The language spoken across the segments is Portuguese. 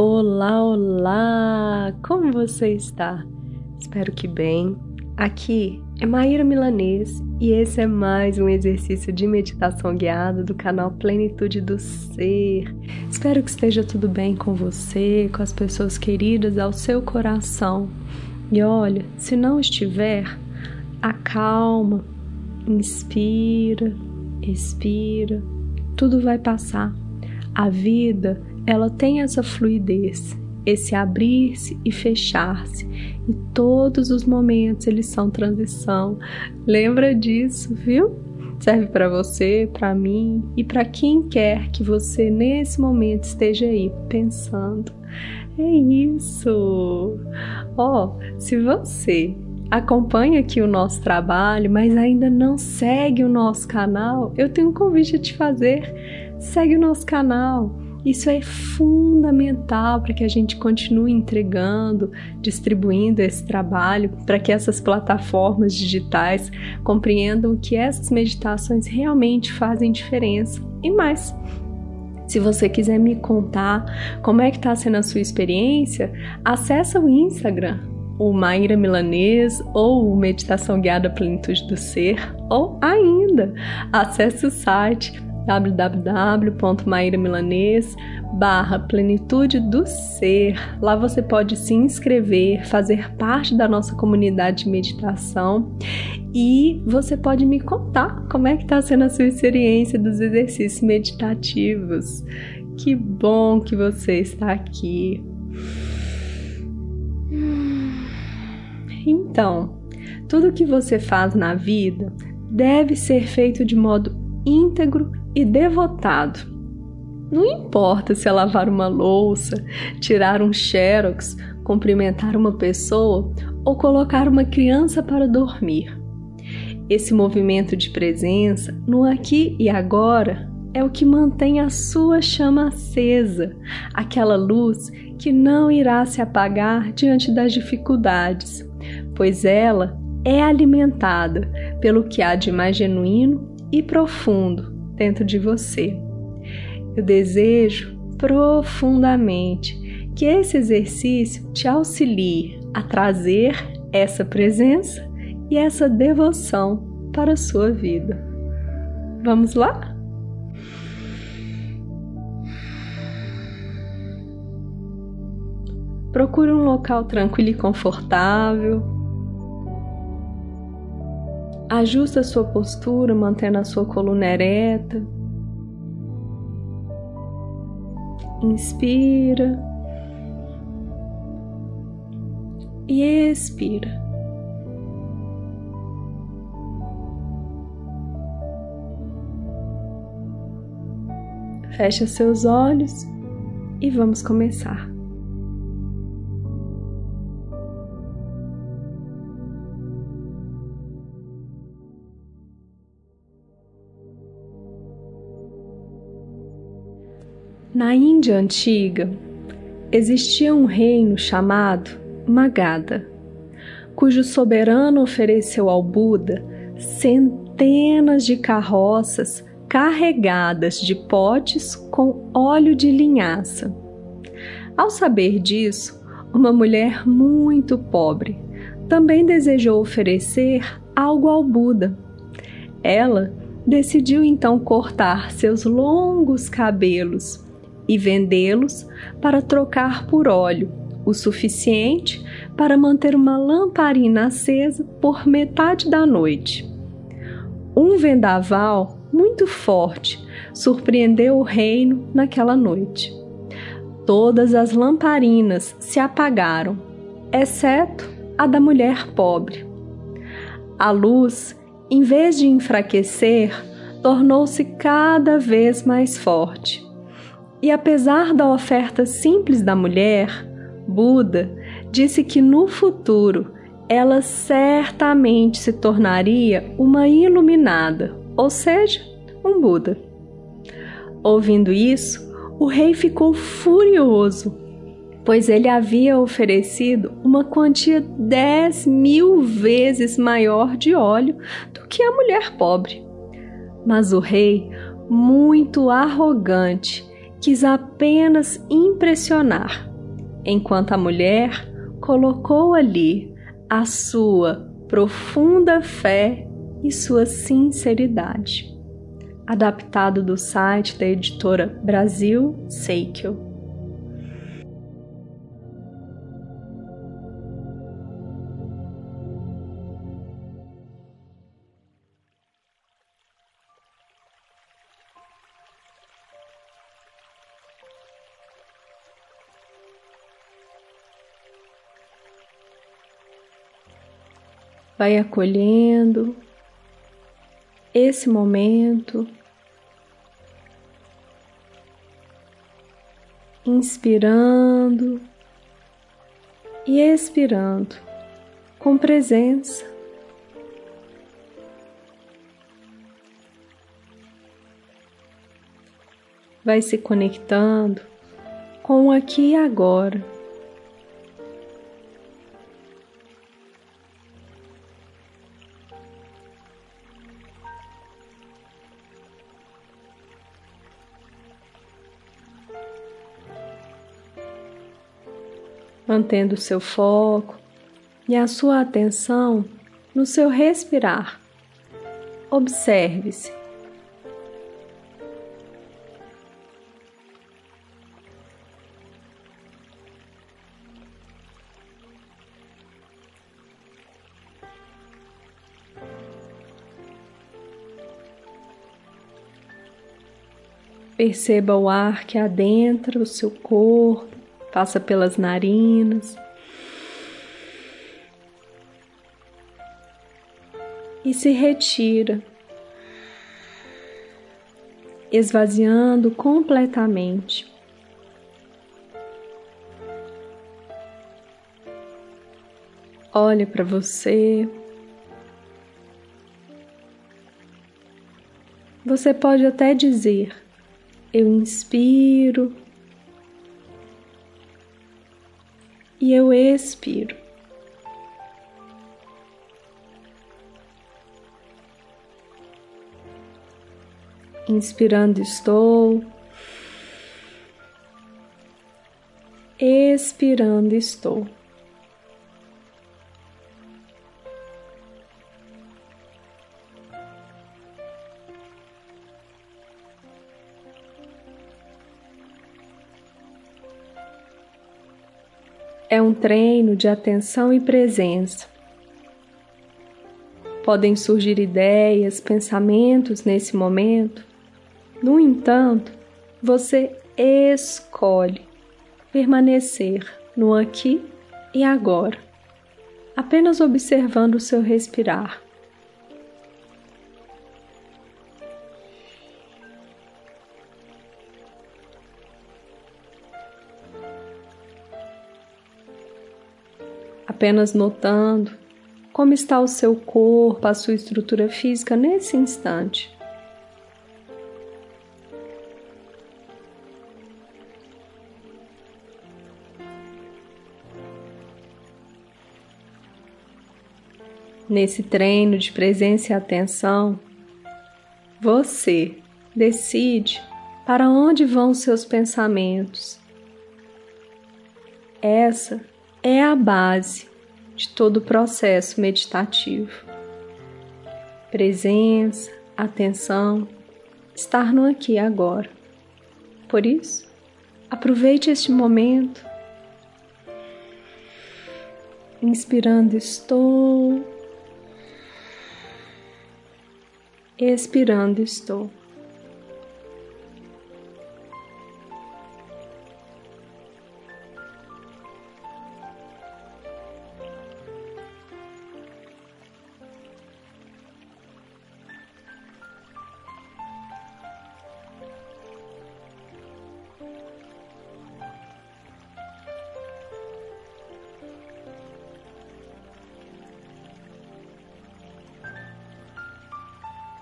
Olá, olá! Como você está? Espero que bem. Aqui é Maíra Milanês e esse é mais um exercício de meditação guiada do canal Plenitude do Ser. Espero que esteja tudo bem com você, com as pessoas queridas ao seu coração. E olha, se não estiver, acalma, inspira, expira, tudo vai passar. A vida ela tem essa fluidez, esse abrir-se e fechar-se. E todos os momentos eles são transição. Lembra disso, viu? Serve para você, para mim e para quem quer que você nesse momento esteja aí pensando. É isso. Ó, oh, se você acompanha aqui o nosso trabalho, mas ainda não segue o nosso canal, eu tenho um convite a te fazer. Segue o nosso canal isso é fundamental para que a gente continue entregando, distribuindo esse trabalho, para que essas plataformas digitais compreendam que essas meditações realmente fazem diferença. E mais, se você quiser me contar como é que está sendo a sua experiência, acessa o Instagram, o Maíra Milanês ou o Meditação Guiada Plenitude do Ser, ou ainda acesse o site www.mairamilanês barra plenitude do ser. Lá você pode se inscrever, fazer parte da nossa comunidade de meditação e você pode me contar como é que está sendo a sua experiência dos exercícios meditativos. Que bom que você está aqui. Então, tudo que você faz na vida deve ser feito de modo íntegro e devotado. Não importa se é lavar uma louça, tirar um xerox, cumprimentar uma pessoa ou colocar uma criança para dormir. Esse movimento de presença no aqui e agora é o que mantém a sua chama acesa, aquela luz que não irá se apagar diante das dificuldades, pois ela é alimentada pelo que há de mais genuíno e profundo dentro de você. Eu desejo profundamente que esse exercício te auxilie a trazer essa presença e essa devoção para a sua vida. Vamos lá? Procure um local tranquilo e confortável Ajusta a sua postura, mantendo a sua coluna ereta. Inspira e expira. Fecha seus olhos e vamos começar. Na Índia antiga, existia um reino chamado Magadha, cujo soberano ofereceu ao Buda centenas de carroças carregadas de potes com óleo de linhaça. Ao saber disso, uma mulher muito pobre também desejou oferecer algo ao Buda. Ela decidiu então cortar seus longos cabelos e vendê-los para trocar por óleo, o suficiente para manter uma lamparina acesa por metade da noite. Um vendaval muito forte surpreendeu o reino naquela noite. Todas as lamparinas se apagaram, exceto a da mulher pobre. A luz, em vez de enfraquecer, tornou-se cada vez mais forte. E apesar da oferta simples da mulher, Buda disse que no futuro ela certamente se tornaria uma iluminada, ou seja, um Buda. Ouvindo isso, o rei ficou furioso, pois ele havia oferecido uma quantia dez mil vezes maior de óleo do que a mulher pobre. Mas o rei, muito arrogante, quis apenas impressionar. enquanto a mulher colocou ali a sua profunda fé e sua sinceridade. Adaptado do site da editora Brasil Seikyo. Vai acolhendo esse momento, inspirando e expirando com presença. Vai se conectando com o aqui e agora. Mantendo seu foco e a sua atenção no seu respirar. Observe-se. Perceba o ar que adentra o seu corpo passa pelas narinas. E se retira, esvaziando completamente. Olhe para você. Você pode até dizer: Eu inspiro e eu expiro. Inspirando, estou. Expirando, estou. Um treino de atenção e presença. Podem surgir ideias, pensamentos nesse momento. No entanto, você escolhe permanecer no aqui e agora, apenas observando o seu respirar. Apenas notando como está o seu corpo, a sua estrutura física nesse instante. Nesse treino de presença e atenção, você decide para onde vão seus pensamentos. Essa é a base de todo o processo meditativo. Presença, atenção, estar no aqui e agora. Por isso, aproveite este momento. Inspirando, estou. Expirando, estou.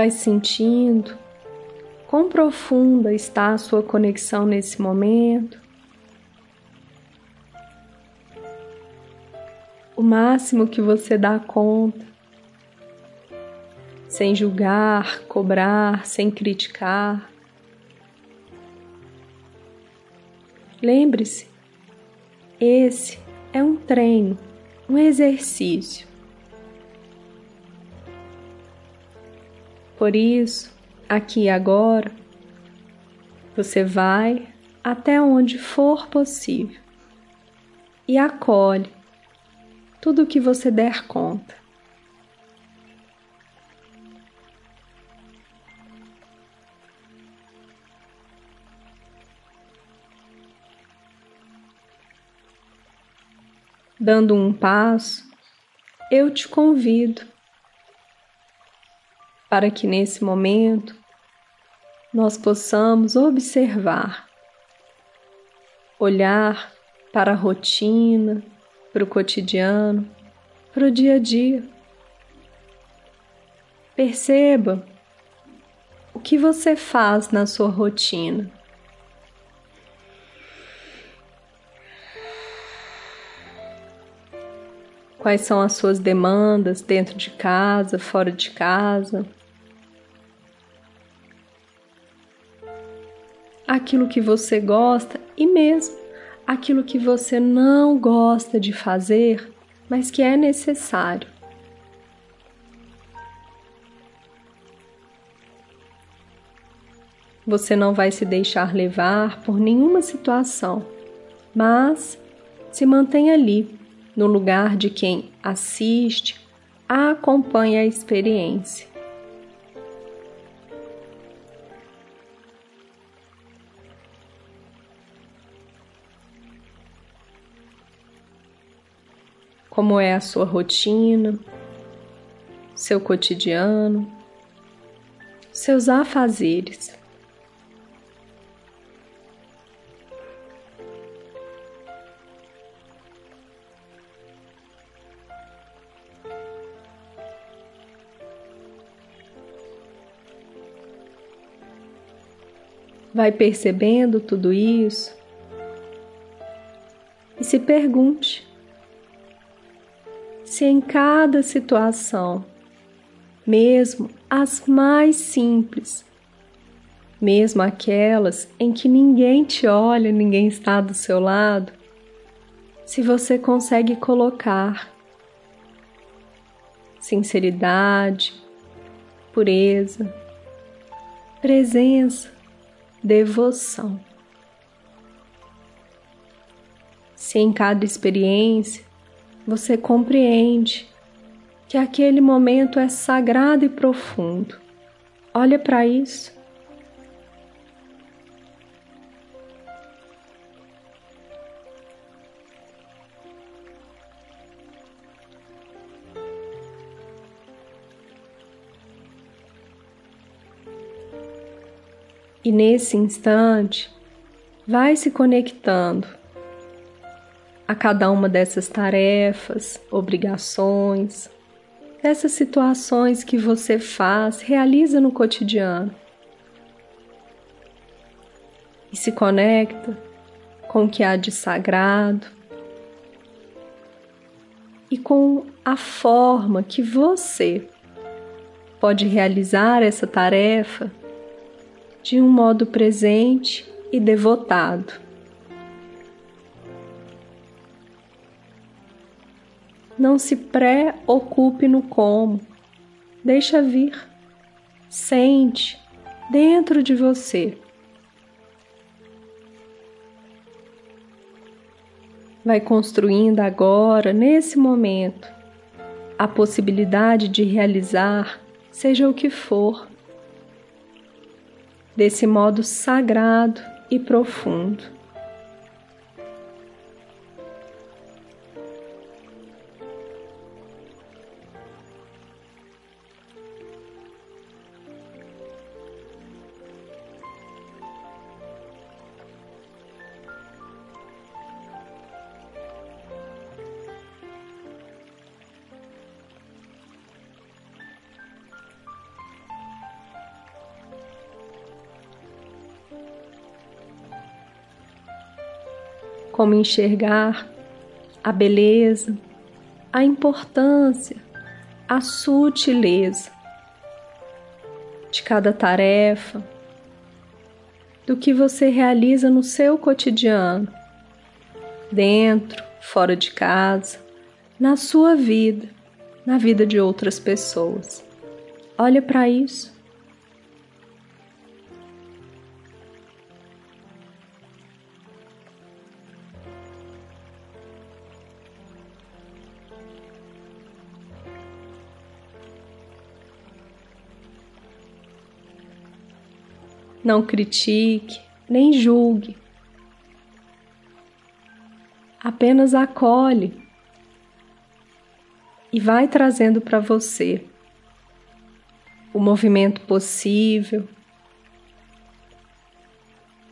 Vai sentindo quão profunda está a sua conexão nesse momento. O máximo que você dá conta, sem julgar, cobrar, sem criticar. Lembre-se Esse é um treino, um exercício. Por isso, aqui e agora, você vai até onde for possível e acolhe tudo o que você der conta. Dando um passo, eu te convido para que nesse momento nós possamos observar, olhar para a rotina, para o cotidiano, para o dia a dia. Perceba o que você faz na sua rotina. Quais são as suas demandas dentro de casa, fora de casa? Aquilo que você gosta e mesmo aquilo que você não gosta de fazer, mas que é necessário. Você não vai se deixar levar por nenhuma situação, mas se mantém ali, no lugar de quem assiste, acompanha a experiência. Como é a sua rotina, seu cotidiano, seus afazeres. Vai percebendo tudo isso e se pergunte se em cada situação, mesmo as mais simples, mesmo aquelas em que ninguém te olha, ninguém está do seu lado, se você consegue colocar sinceridade, pureza, presença, devoção. Se em cada experiência você compreende que aquele momento é sagrado e profundo. Olha para isso. E nesse instante, vai se conectando a cada uma dessas tarefas, obrigações, dessas situações que você faz, realiza no cotidiano. E se conecta com o que há de sagrado e com a forma que você pode realizar essa tarefa de um modo presente e devotado. Não se preocupe no como. Deixa vir. Sente dentro de você. Vai construindo agora, nesse momento, a possibilidade de realizar, seja o que for, desse modo sagrado e profundo. Como enxergar a beleza, a importância, a sutileza de cada tarefa, do que você realiza no seu cotidiano, dentro, fora de casa, na sua vida, na vida de outras pessoas. Olha para isso. Não critique, nem julgue. Apenas acolhe e vai trazendo para você o movimento possível,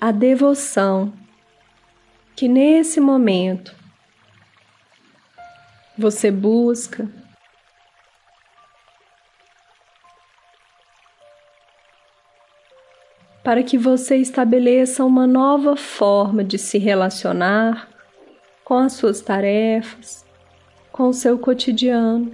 a devoção que nesse momento você busca para que você estabeleça uma nova forma de se relacionar com as suas tarefas, com o seu cotidiano.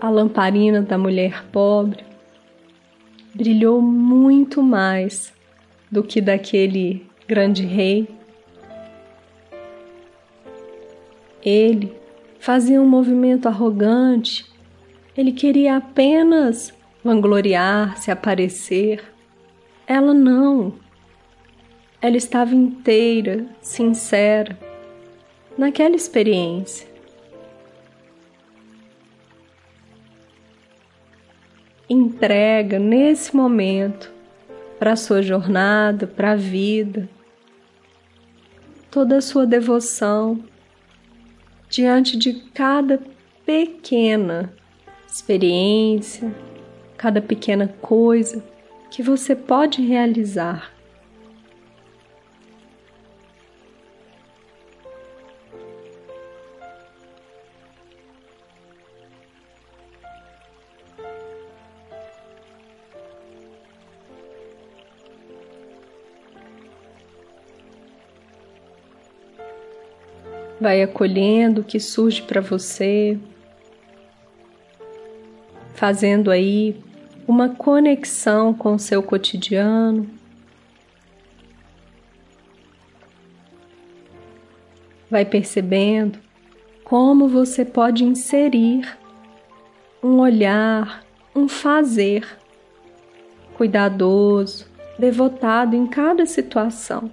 A lamparina da mulher pobre brilhou muito mais do que daquele grande rei Ele fazia um movimento arrogante, ele queria apenas vangloriar-se, aparecer. Ela não. Ela estava inteira, sincera, naquela experiência. Entrega nesse momento para a sua jornada, para a vida, toda a sua devoção, diante de cada pequena experiência, cada pequena coisa que você pode realizar. Vai acolhendo o que surge para você, fazendo aí uma conexão com o seu cotidiano. Vai percebendo como você pode inserir um olhar, um fazer cuidadoso, devotado em cada situação.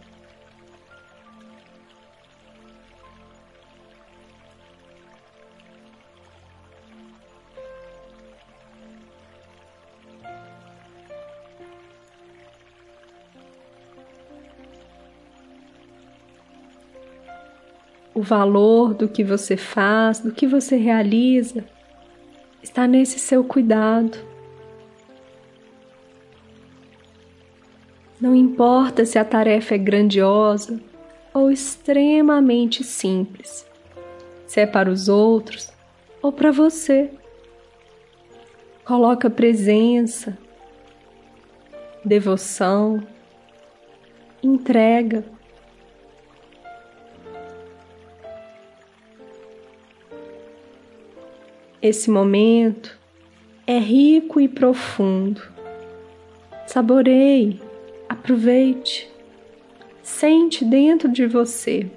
O valor do que você faz, do que você realiza, está nesse seu cuidado. Não importa se a tarefa é grandiosa ou extremamente simples, se é para os outros ou para você. Coloca presença, devoção, entrega. Esse momento é rico e profundo. Saboreie, aproveite, sente dentro de você.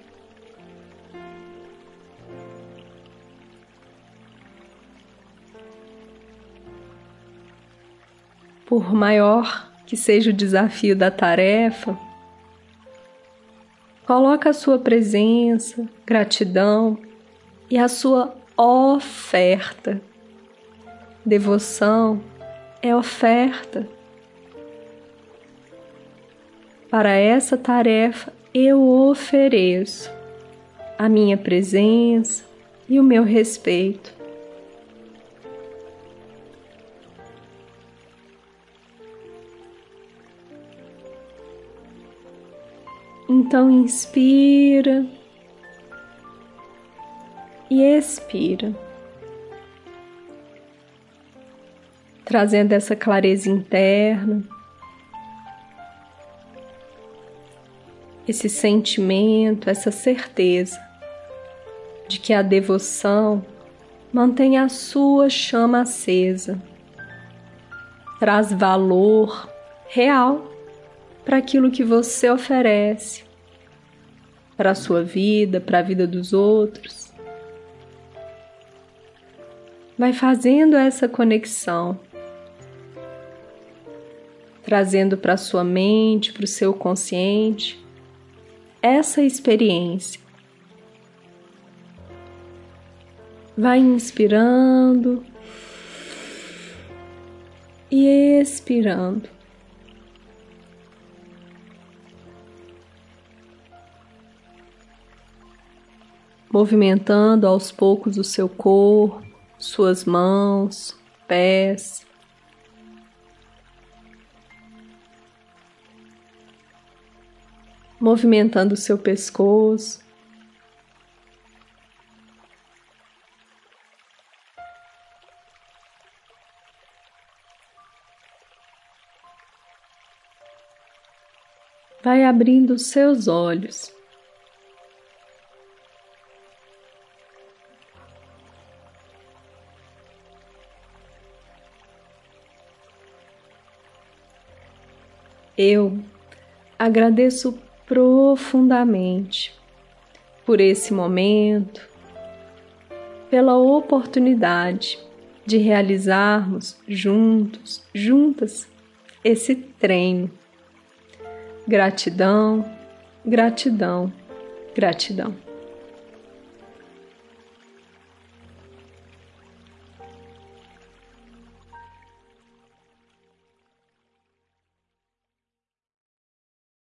Por maior que seja o desafio da tarefa, coloca a sua presença, gratidão e a sua oferta. Devoção é oferta. Para essa tarefa eu ofereço a minha presença e o meu respeito. Então inspira e expira. Trazendo essa clareza interna, esse sentimento, essa certeza de que a devoção Mantenha a sua chama acesa. Traz valor real para aquilo que você oferece, para a sua vida, para a vida dos outros. Vai fazendo essa conexão, trazendo para sua mente, para o seu consciente, essa experiência. Vai inspirando e expirando. Movimentando aos poucos o seu corpo, suas mãos, pés. Movimentando seu pescoço. vai abrindo seus olhos. Eu agradeço profundamente por esse momento, pela oportunidade de realizarmos juntos, juntas, esse treino Gratidão, gratidão, gratidão.